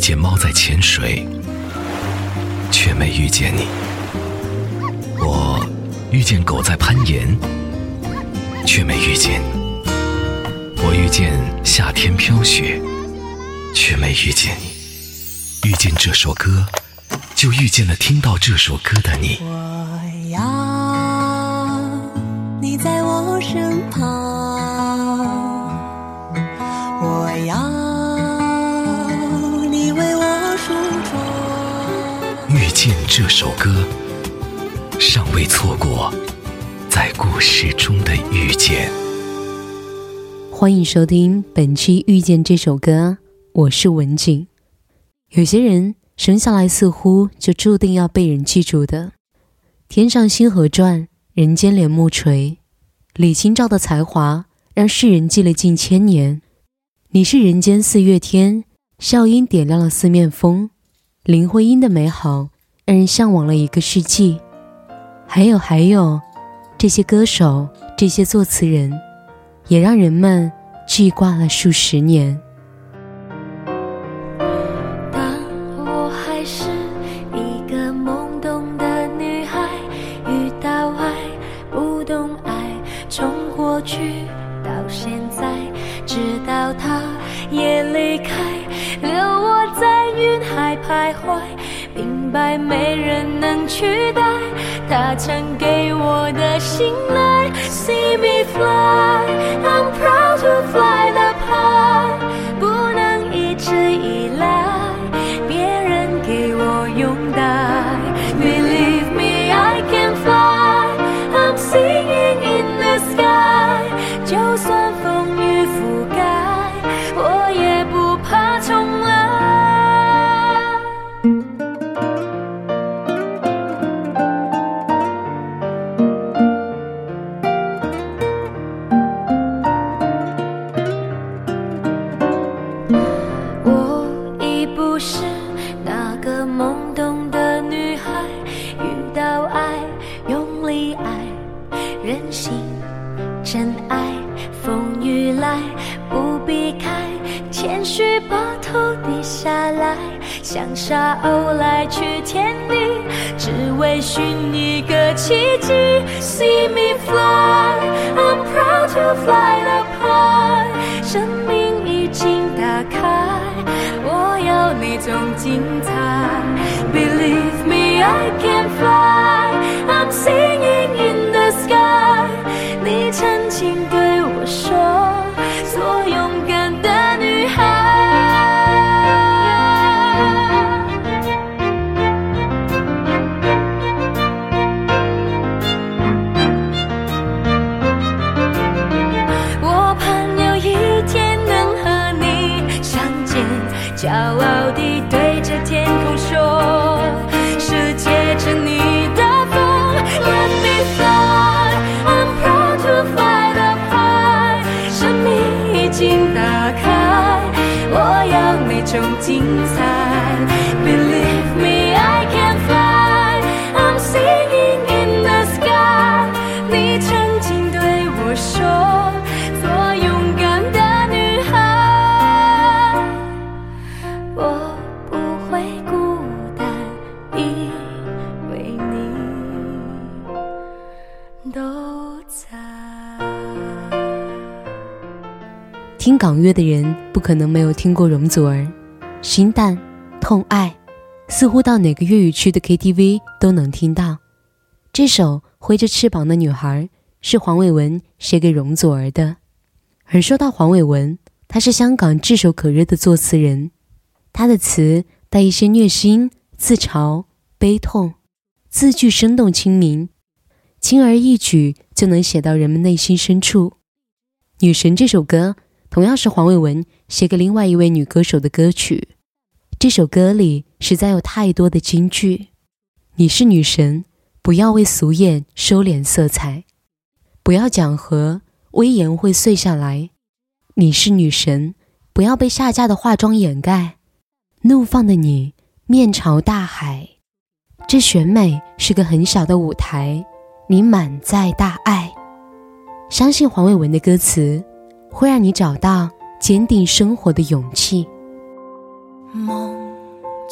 见猫在潜水，却没遇见你；我遇见狗在攀岩，却没遇见你；我遇见夏天飘雪，却没遇见你。遇见这首歌，就遇见了听到这首歌的你。我要你在我身旁，这首歌，尚未错过在故事中的遇见。欢迎收听本期《遇见这首歌》，我是文景。有些人生下来似乎就注定要被人记住的。天上星河转，人间帘幕垂。李清照的才华让世人记了近千年。你是人间四月天，笑音点亮了四面风。林徽因的美好让人向往了一个世纪。还有还有，这些歌手，这些作词人，也让人们记挂了数十年。白没人能取代他曾给我的信赖。See me fly, I'm proud to fly the high，不能一直依听港乐的人不可能没有听过容祖儿，心淡、痛爱，似乎到哪个粤语区的 KTV 都能听到。这首《挥着翅膀的女孩》是黄伟文写给容祖儿的。而说到黄伟文，他是香港炙手可热的作词人，他的词带一些虐心、自嘲、悲痛，字句生动亲民，轻而易举就能写到人们内心深处。《女神》这首歌。同样是黄伟文写给另外一位女歌手的歌曲。这首歌里实在有太多的金句：“你是女神，不要为俗艳收敛色彩；不要讲和，威严会碎下来。你是女神，不要被下架的化妆掩盖。怒放的你，面朝大海。这选美是个很小的舞台，你满载大爱。相信黄伟文的歌词。”会让你找到坚定生活的勇气。望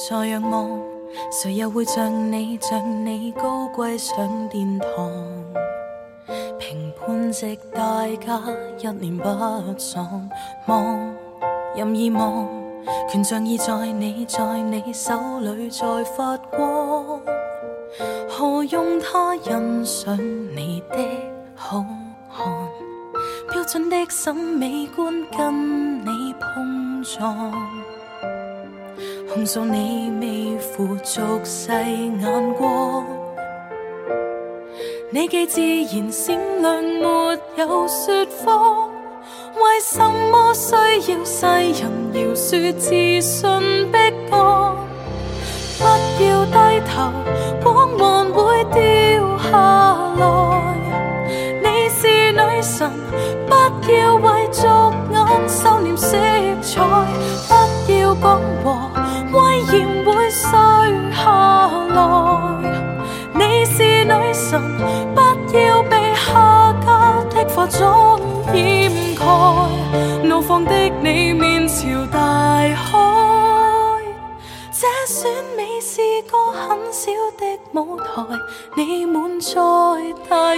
在仰望，谁又会像你像你高贵上殿堂？评判值大家一脸不爽，望任意望，权杖已在你在你手里在发光，何用他欣赏你的好？准的审美观跟你碰撞，控诉你未付俗世眼光。你既自然闪亮，没有说谎，为什么需要世人饶恕自信逼降？不要低头，光环会掉下来。你是女神，要为俗眼收敛色彩，不要讲和威严会碎下来。你是女神，不要被下家的化妆掩盖。怒放的你面朝大海，这选美是个很小的舞台，你满载大爱。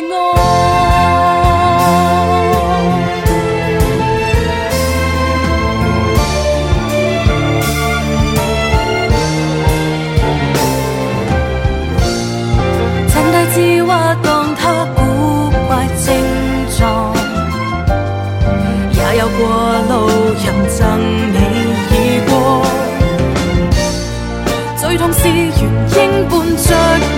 原应伴着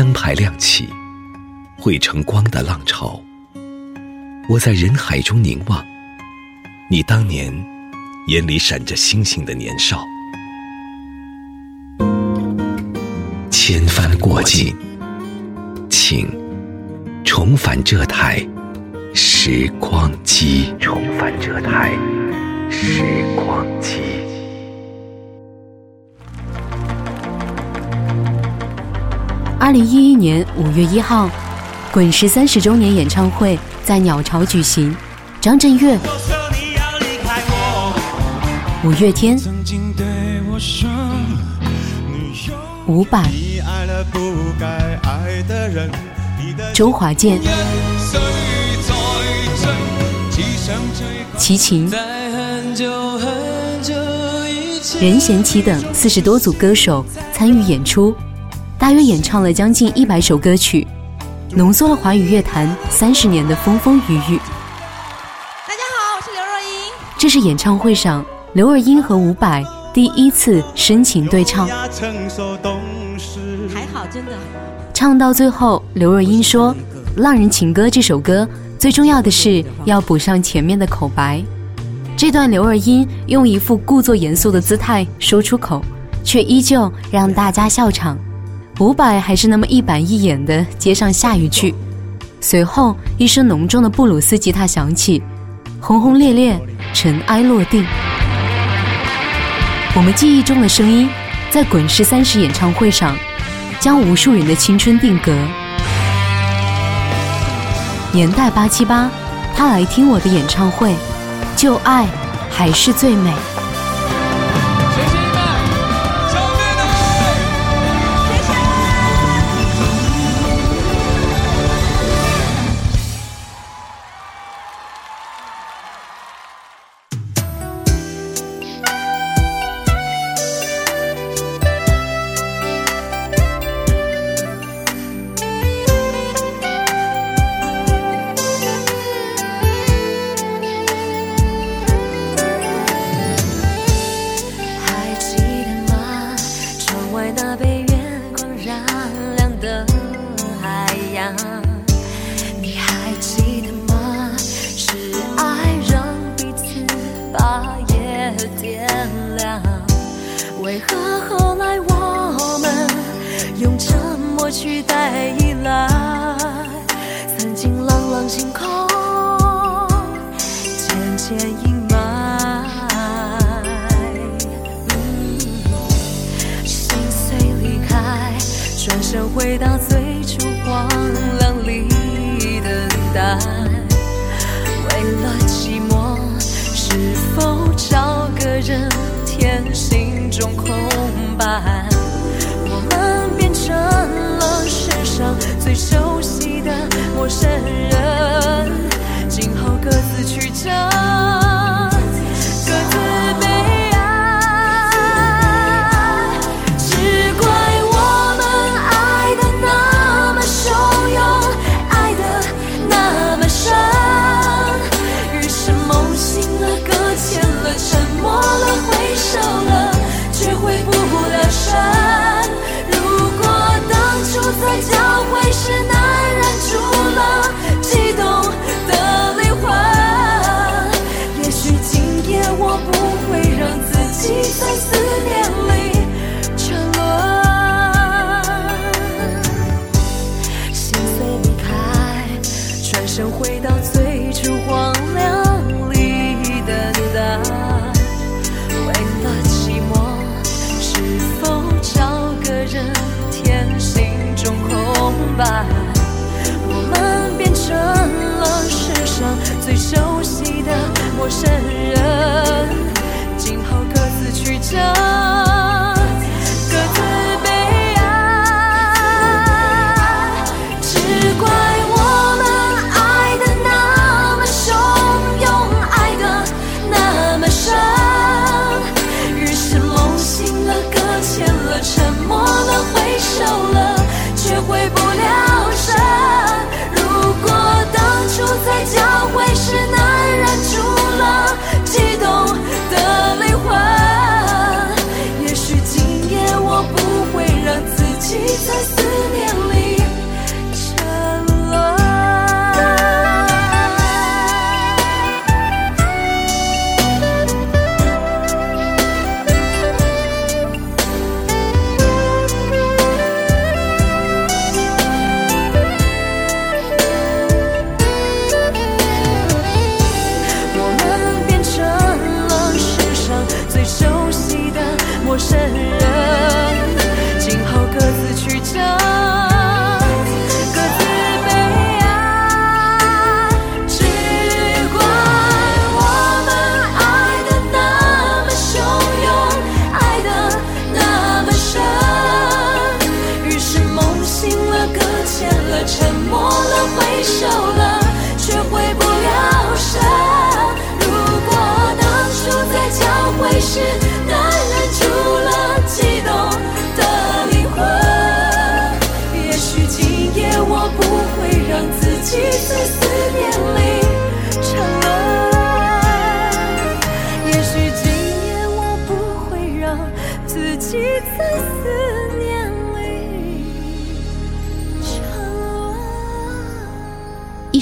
灯牌亮起，汇成光的浪潮。我在人海中凝望，你当年眼里闪着星星的年少。千帆过尽，请重返这台时光机。重返这台时光机。二零一一年五月一号，滚石三十周年演唱会在鸟巢举行，张震岳、五月天、伍佰、周华健、齐秦、任贤齐等四十多组歌手参与演出。大约演唱了将近一百首歌曲，浓缩了华语乐坛三十年的风风雨雨。大家好，我是刘若英。这是演唱会上刘若英和伍佰第一次深情对唱。还好，真的。唱到最后，刘若英说：“《浪人情歌》这首歌最重要的是要补上前面的口白。”这段刘若英用一副故作严肃的姿态说出口，却依旧让大家笑场。伍佰还是那么一板一眼地接上下一句，随后一声浓重的布鲁斯吉他响起，轰轰烈烈，尘埃落定。我们记忆中的声音，在滚石三十演唱会上，将无数人的青春定格。年代八七八，他来听我的演唱会。旧爱还是最美。最熟悉的陌生人。今后各自曲折。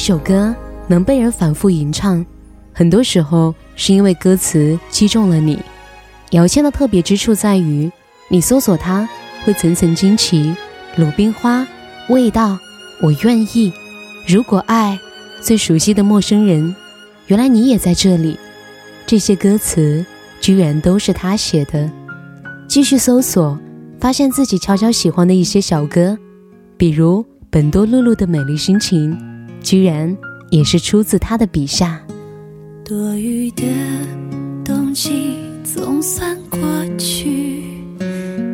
首歌能被人反复吟唱，很多时候是因为歌词击中了你。姚谦的特别之处在于，你搜索它会层层惊奇。鲁冰花，味道，我愿意。如果爱，最熟悉的陌生人，原来你也在这里。这些歌词居然都是他写的。继续搜索，发现自己悄悄喜欢的一些小歌，比如本多露露的《美丽心情》，居然也是出自他的笔下。多余的冬季总算过去，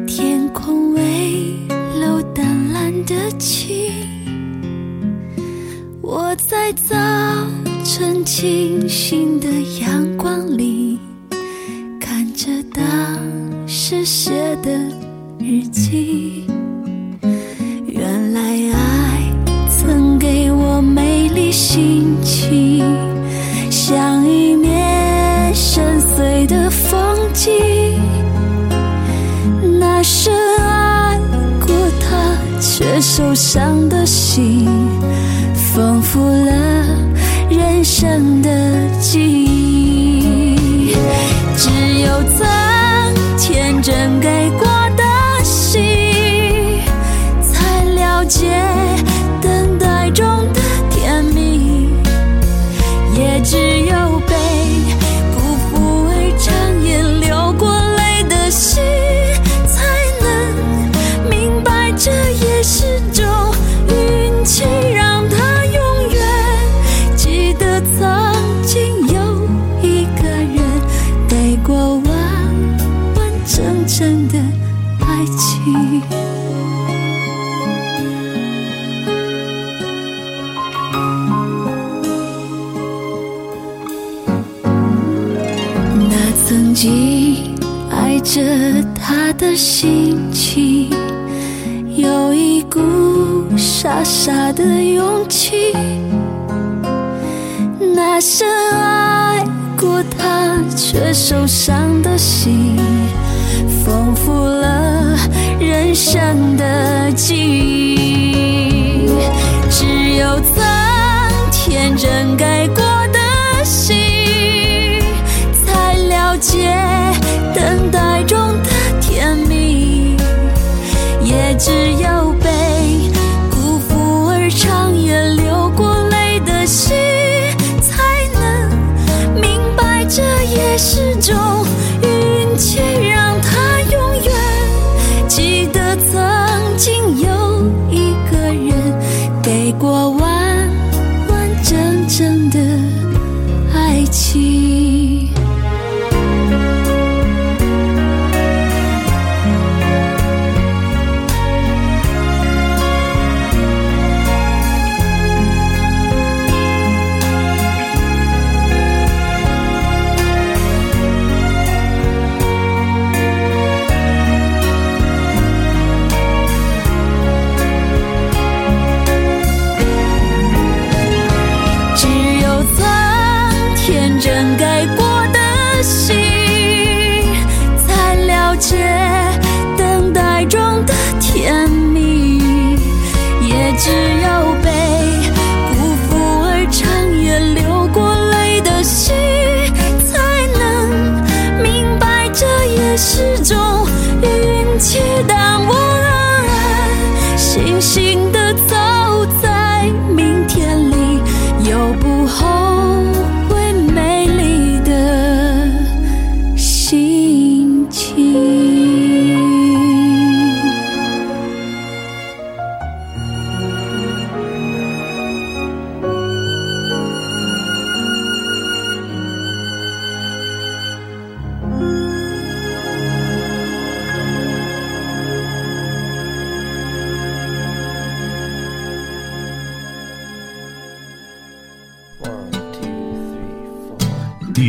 天空微露淡蓝的晴。我在早晨清醒生的记忆。只有曾天真给过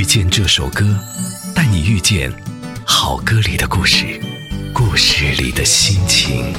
见这首歌，带你遇见好歌里的故事，故事里的心情。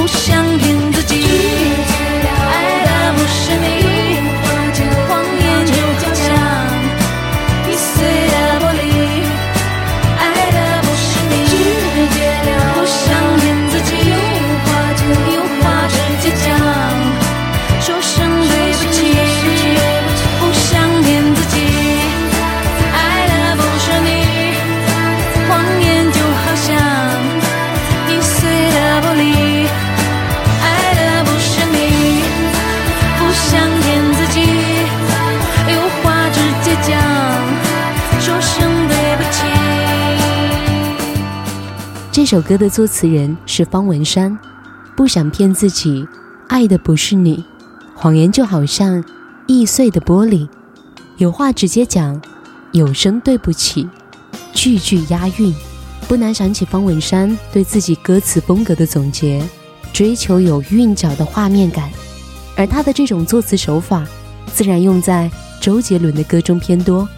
不想这首歌的作词人是方文山，不想骗自己。爱的不是你，谎言就好像易碎的玻璃。有话直接讲，有声对不起，句句押韵。不难想起方文山对自己歌词风格的总结：追求有韵脚的画面感。而他的这种作词手法，自然用在周杰伦的歌中偏多。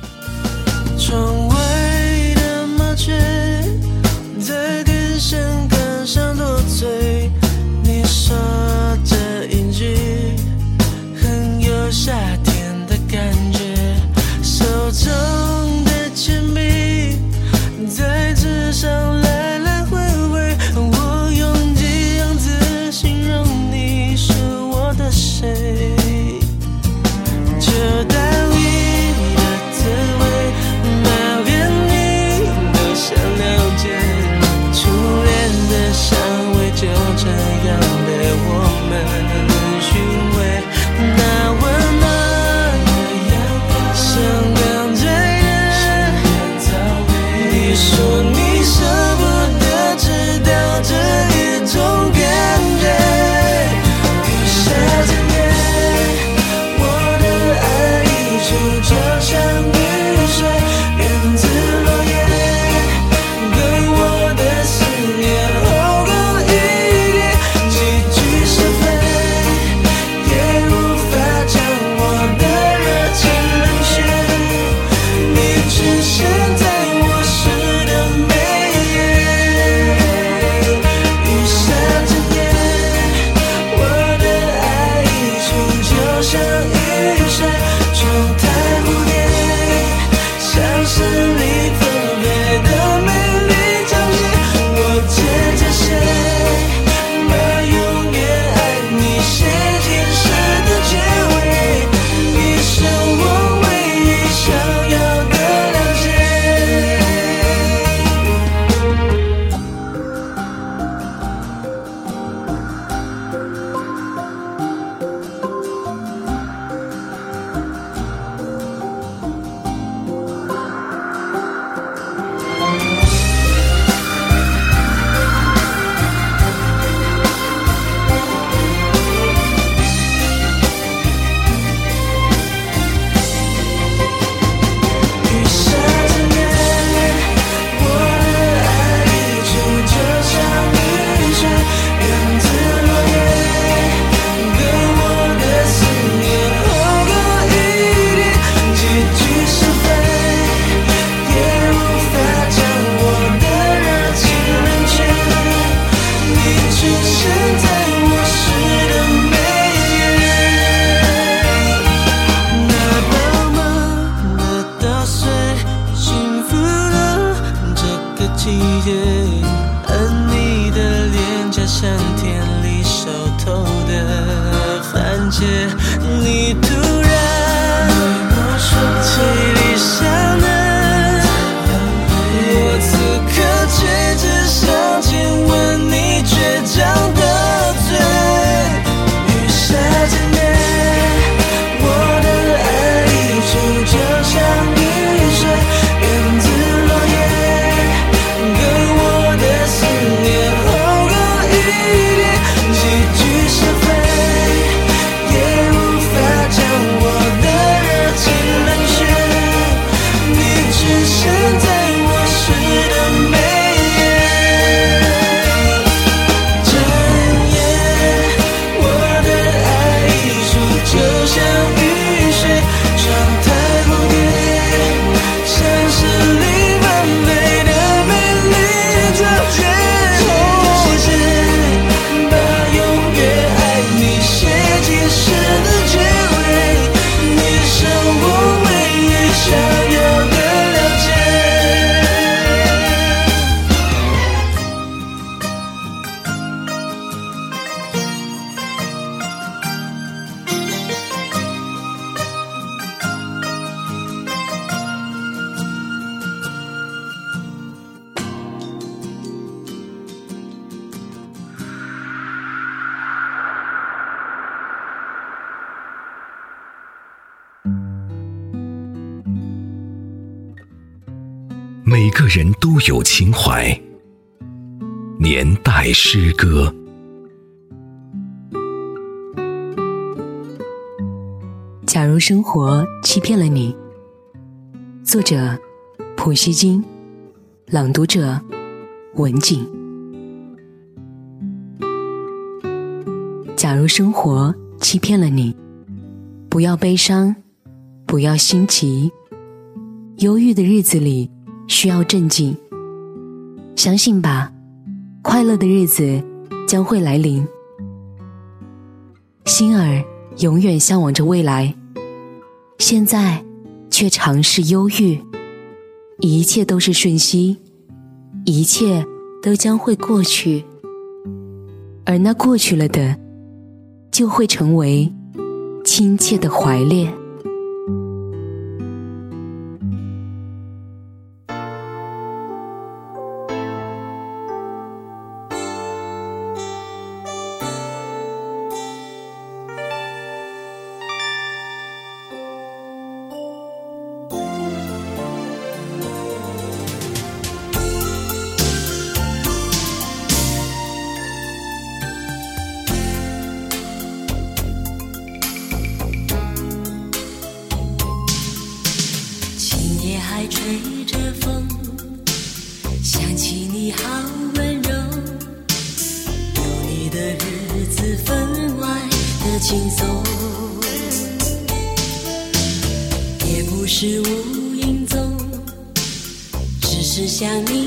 每个人都有情怀。年代诗歌。假如生活欺骗了你，作者普希金，朗读者文静。假如生活欺骗了你，不要悲伤，不要心急，忧郁的日子里。需要镇静。相信吧快乐的日子将会来临。心儿永远向往着未来。现在却尝试忧郁。一切都是瞬息。一切都将会过去。而那过去了的就会成为亲切的怀恋。想你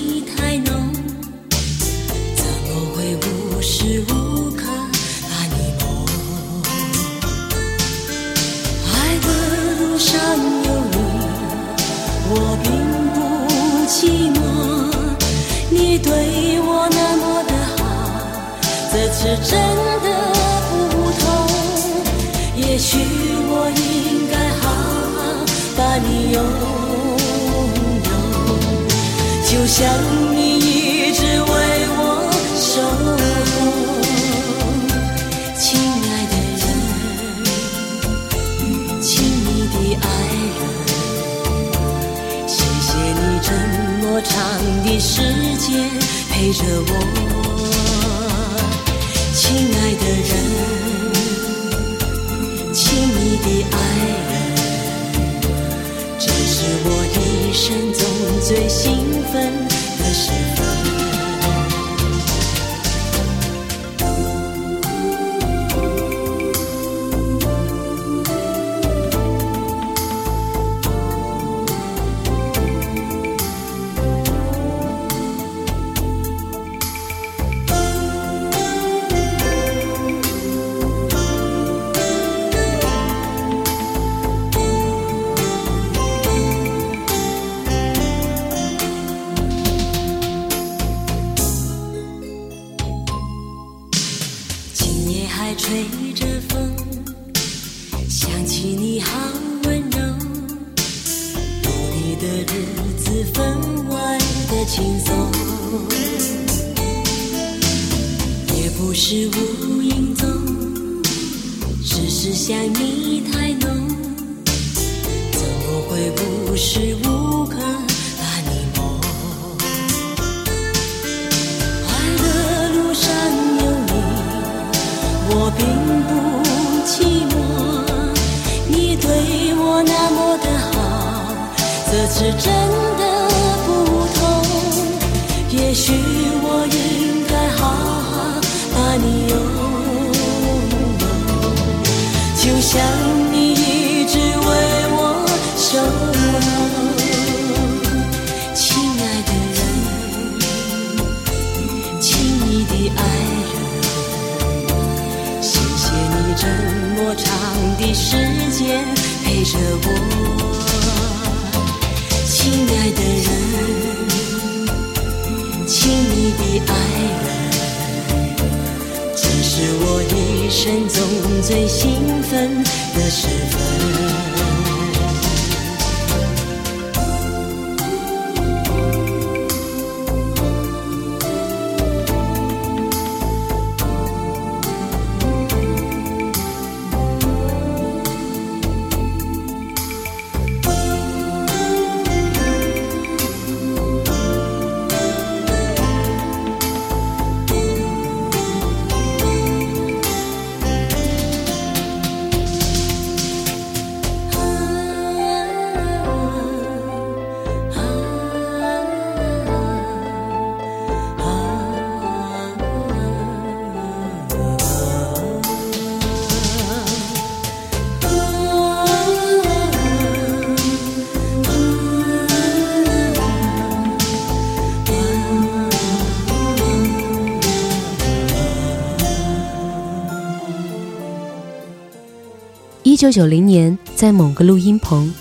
九九零年，在某个录音棚，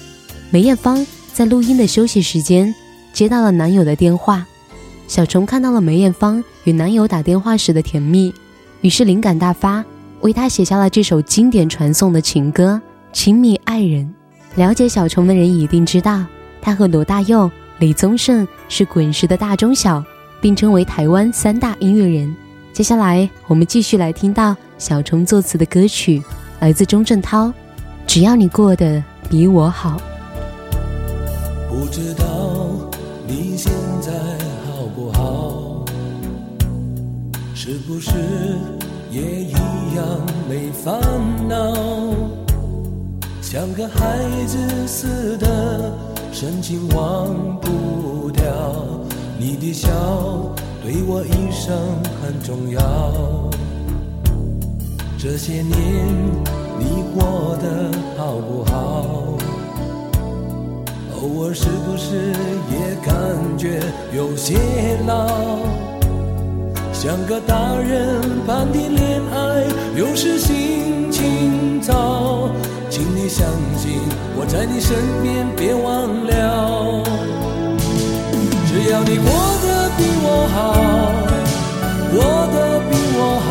梅艳芳在录音的休息时间接到了男友的电话。小虫看到了梅艳芳与男友打电话时的甜蜜，于是灵感大发，为他写下了这首经典传颂的情歌《亲密爱人》。了解小虫的人一定知道，他和罗大佑、李宗盛是滚石的大中小，并称为台湾三大音乐人。接下来，我们继续来听到小虫作词的歌曲，来自钟镇涛，《只要你过得比我好》。不知道你现在好不好？是不是也一样没烦恼？像个孩子似的，深情忘不掉。你的笑对我一生很重要。这些年你过得好不好？偶尔是不是也感觉有些老？像个大人般的恋爱，有时心情糟。请你相信我在你身边，别忘了。只要你过得比我好，过得比我好，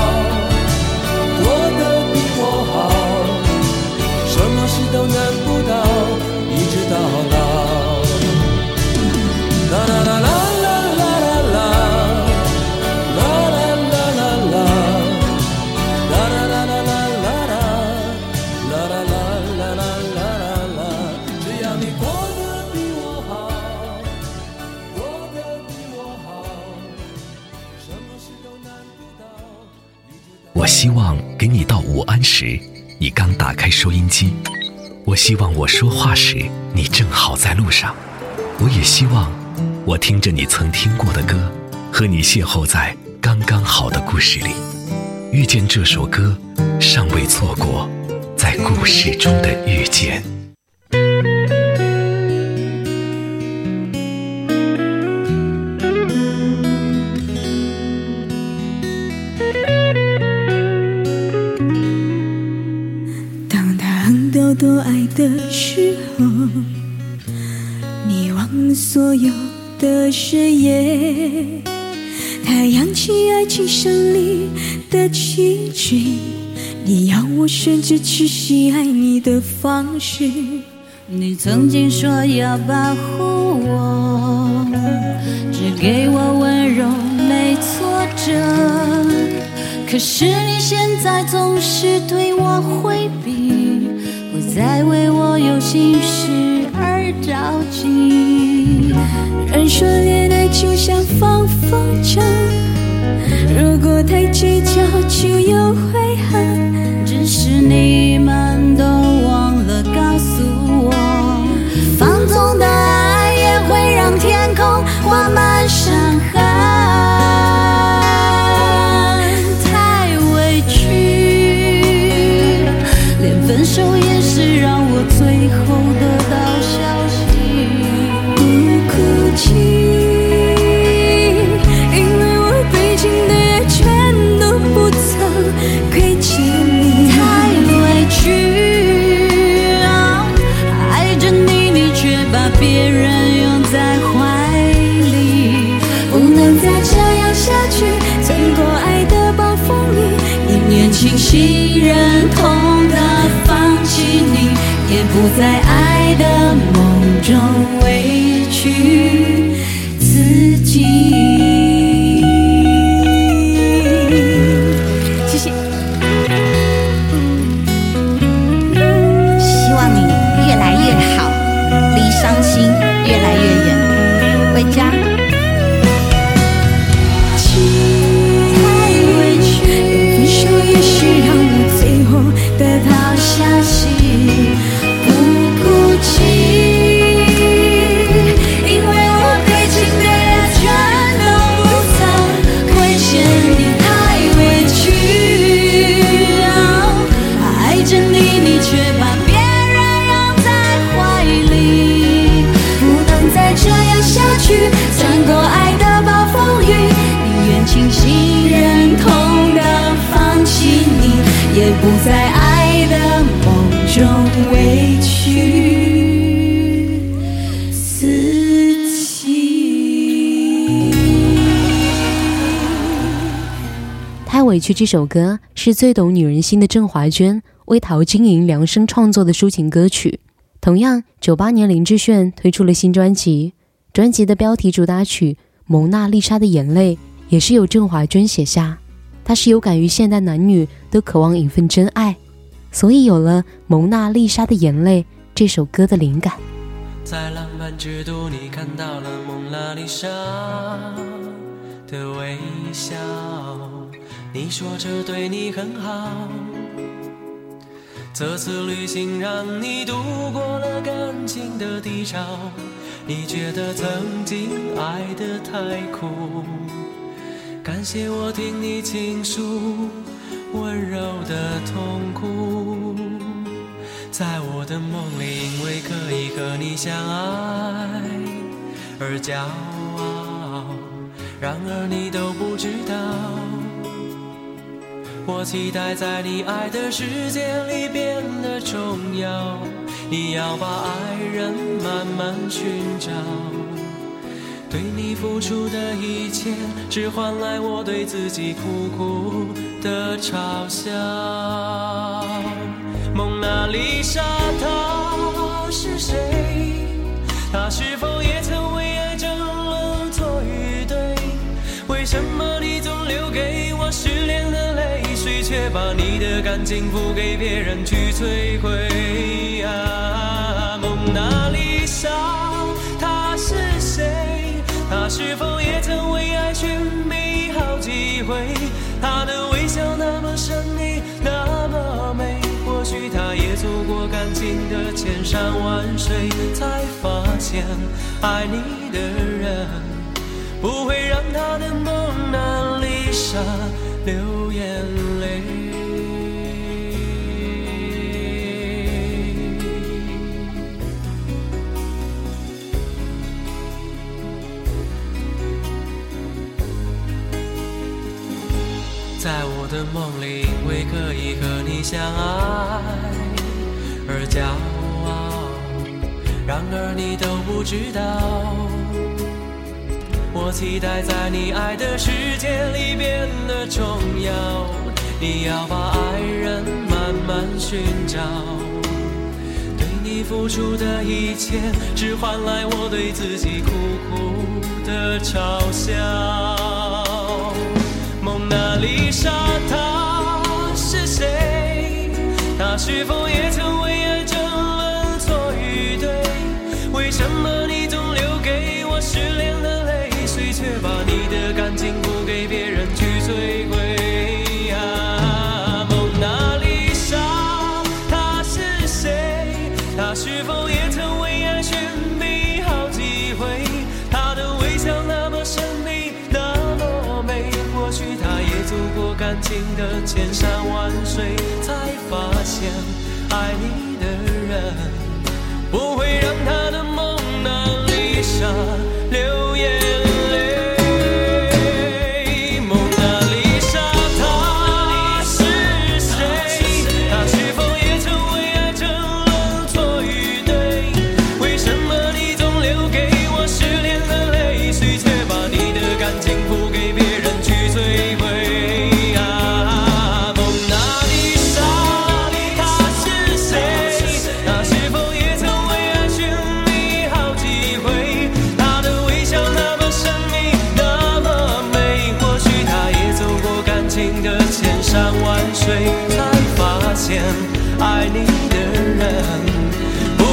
时，你刚打开收音机；我希望我说话时，你正好在路上；我也希望我听着你曾听过的歌，和你邂逅在刚刚好的故事里，遇见这首歌，尚未错过在故事中的遇见。有的誓言。他扬起爱情胜利的旗帜，你要我选择去喜爱你的方式。你曾经说要保护我，只给我温柔没挫折。可是你现在总是对我回避，不再为我有心事而着急。人说恋爱就像放风筝，如果太计较就有悔恨。只是你们都忘了告诉我，放纵的爱也会让天空挂满伤痕。在爱的梦中委屈》这首歌是最懂女人心的郑华娟为陶晶莹量身创作的抒情歌曲。同样，九八年林志炫推出了新专辑，专辑的标题主打曲《蒙娜丽莎的眼泪》也是由郑华娟写下。她是有感于现代男女都渴望一份真爱，所以有了《蒙娜丽莎的眼泪》这首歌的灵感。在浪漫之都，你看到了蒙娜丽莎的微笑。你说这对你很好，这次旅行让你度过了感情的低潮。你觉得曾经爱得太苦，感谢我听你倾诉温柔的痛苦。在我的梦里，因为可以和你相爱而骄傲，然而你都。我期待在你爱的世界里变得重要，你要把爱人慢慢寻找。对你付出的一切，只换来我对自己苦苦的嘲笑。蒙娜丽莎，她是谁？她是否也曾为爱争论错与对？为什么你总留给我失恋的却把你的感情付给别人去摧毁？啊，蒙娜丽莎，她是谁？她是否也曾为爱寻觅好几回？她的微笑那么神秘，那么美。或许她也走过感情的千山万水，才发现爱你的人不会让他的蒙娜丽莎流眼泪。在我的梦里，因为可以和你相爱而骄傲，然而你都不知道。我期待在你爱的世界里变得重要，你要把爱人慢慢寻找。对你付出的一切，只换来我对自己苦苦的嘲笑。蒙娜丽莎，她是谁？她是否也曾为爱争论错与对？为什么你总留给我失恋的，你的感情不给别人去摧毁？啊，蒙娜丽莎，她是谁？她是否也曾为爱寻觅好几回？她的微笑那么神秘，那么美。或许她也走过感情的千山万水，才发现爱你的人不会让她的蒙娜丽莎流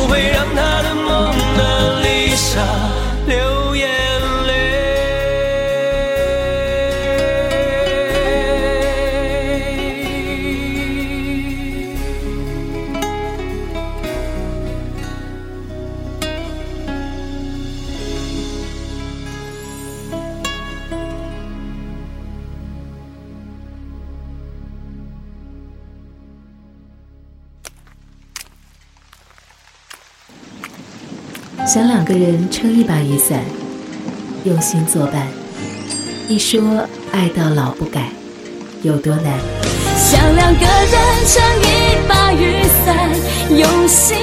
会让他的蒙娜丽莎个人撑一把雨伞用心作伴。你说爱到老不改有多难？想两个人撑一把雨伞用心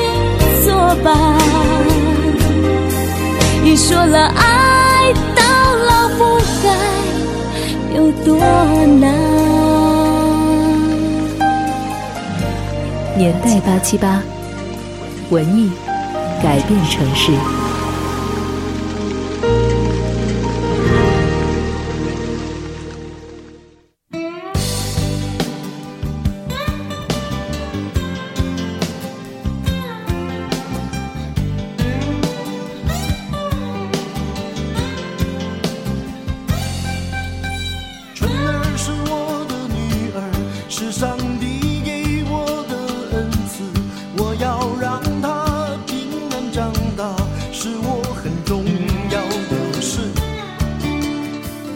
作伴。你说了爱到老不改有多难？年代八七八文艺改变城市。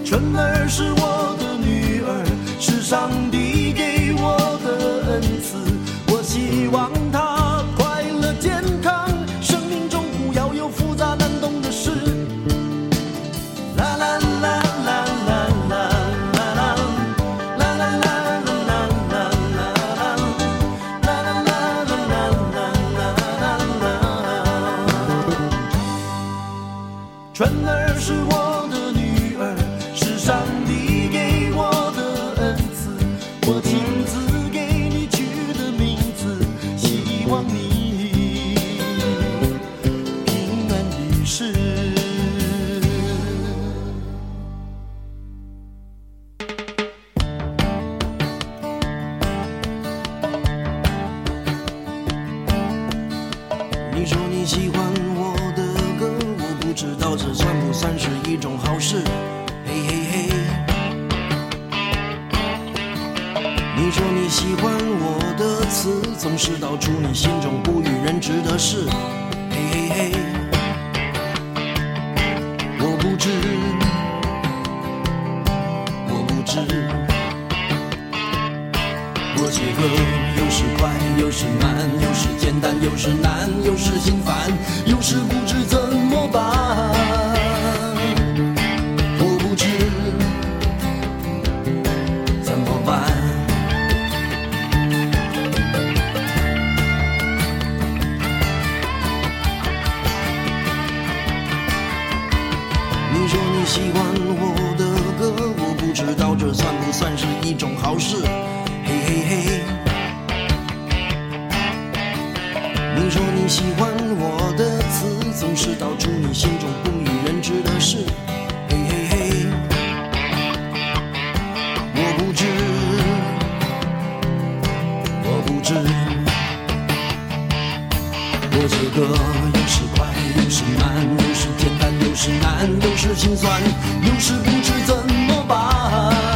春儿是我这算不算是一种好事。嘿嘿嘿。你说你喜欢我的词，总是道出你心中不与人知的事。嘿嘿嘿。我不知，我不知。我写歌有时快，有时慢，有时简单，有时难，有时心酸，有时不知怎么办。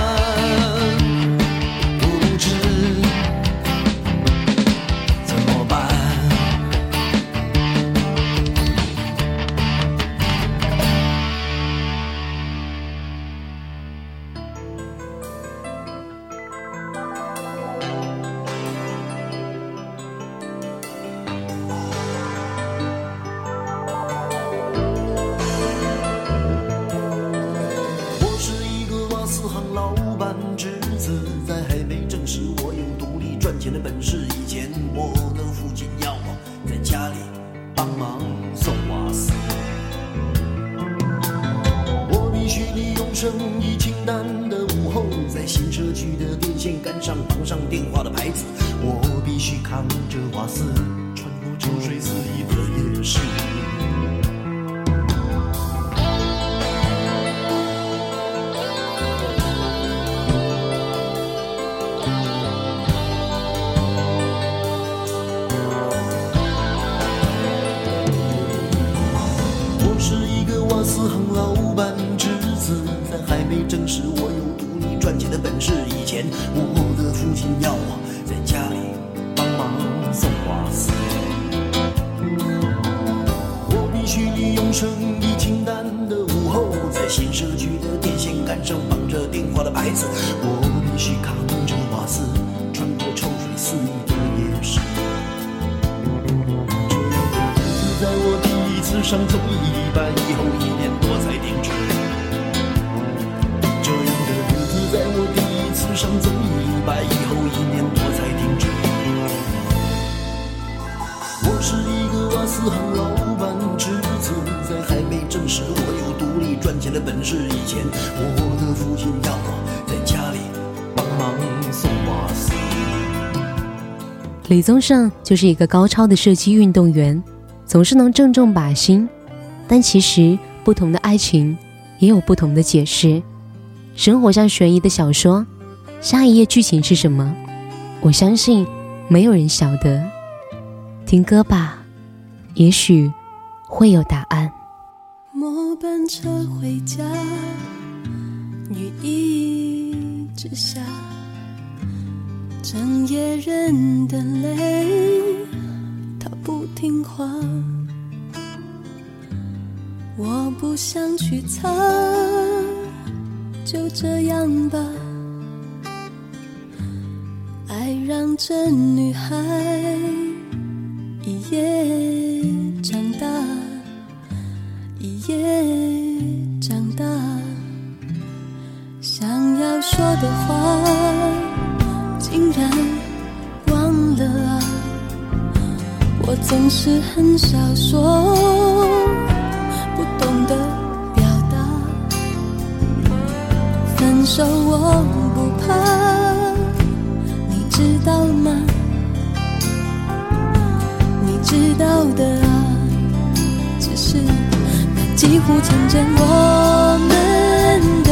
赚钱的本事以前，我的父亲要我在家里帮忙送瓦斯。我必须利用生意清淡的午后，在新社区的电线杆上绑着电话的牌子。我必须扛着瓦斯，穿过抽水四溢的夜市。这样的日子在我第一次上综艺拜以后一年上综艺拜以后一年多才停止。我是一个瓦斯行老板侄子，在还没证实我有独立赚钱的本事以前，我的父亲要我在家里帮忙送瓦斯。李宗盛就是一个高超的射击运动员，总是能正中靶心。但其实，不同的爱情也有不同的解释。生活像悬疑的小说，下一页剧情是什么？我相信没有人晓得。听歌吧，也许会有答案。末班车回家，雨一直下，整夜忍的泪，它不听话。我不想去擦，就这样吧。爱让这女孩一夜长大，一夜长大。想要说的话，竟然忘了啊！我总是很少说。不懂得表达，分手我不怕，道吗？你知道的啊，只是那几乎成真我们的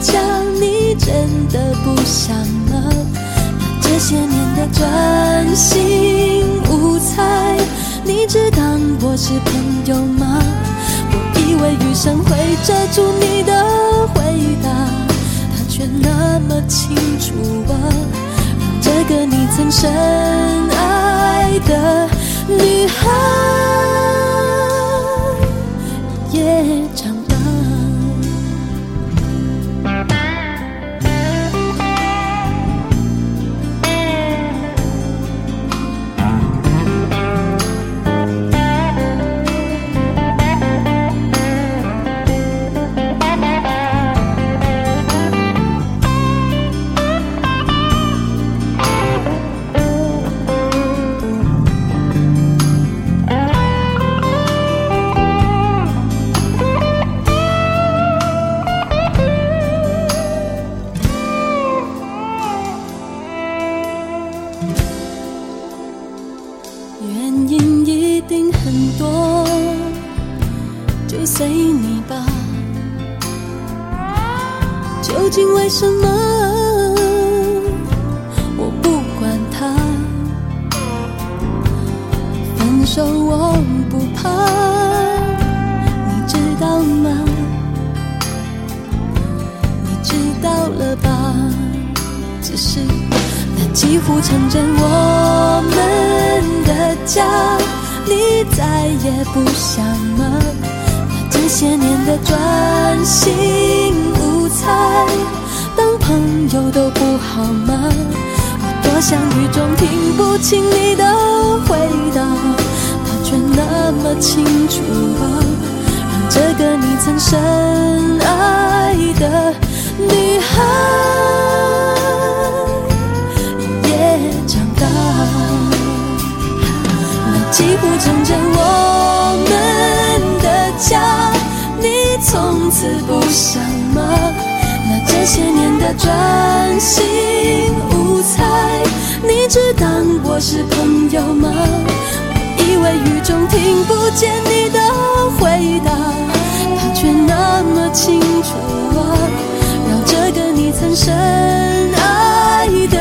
家，你真的不想吗？那这些年的专心无猜，你只当我是朋友吗？我以为余生会遮住你的回答，他却那么清楚啊，这个你曾深爱的女孩。成真我们的家，你再也不想吗？那这些年的专心无猜，当朋友都不好吗？我多想雨中听不清你的回答，他却那么清楚啊，让这个你曾深爱的女孩几乎成真我们的家，你从此不想吗？那这些年的专心无猜，你只当我是朋友吗？我以为雨中听不见你的回答，他却那么清楚啊，让这个你曾深爱的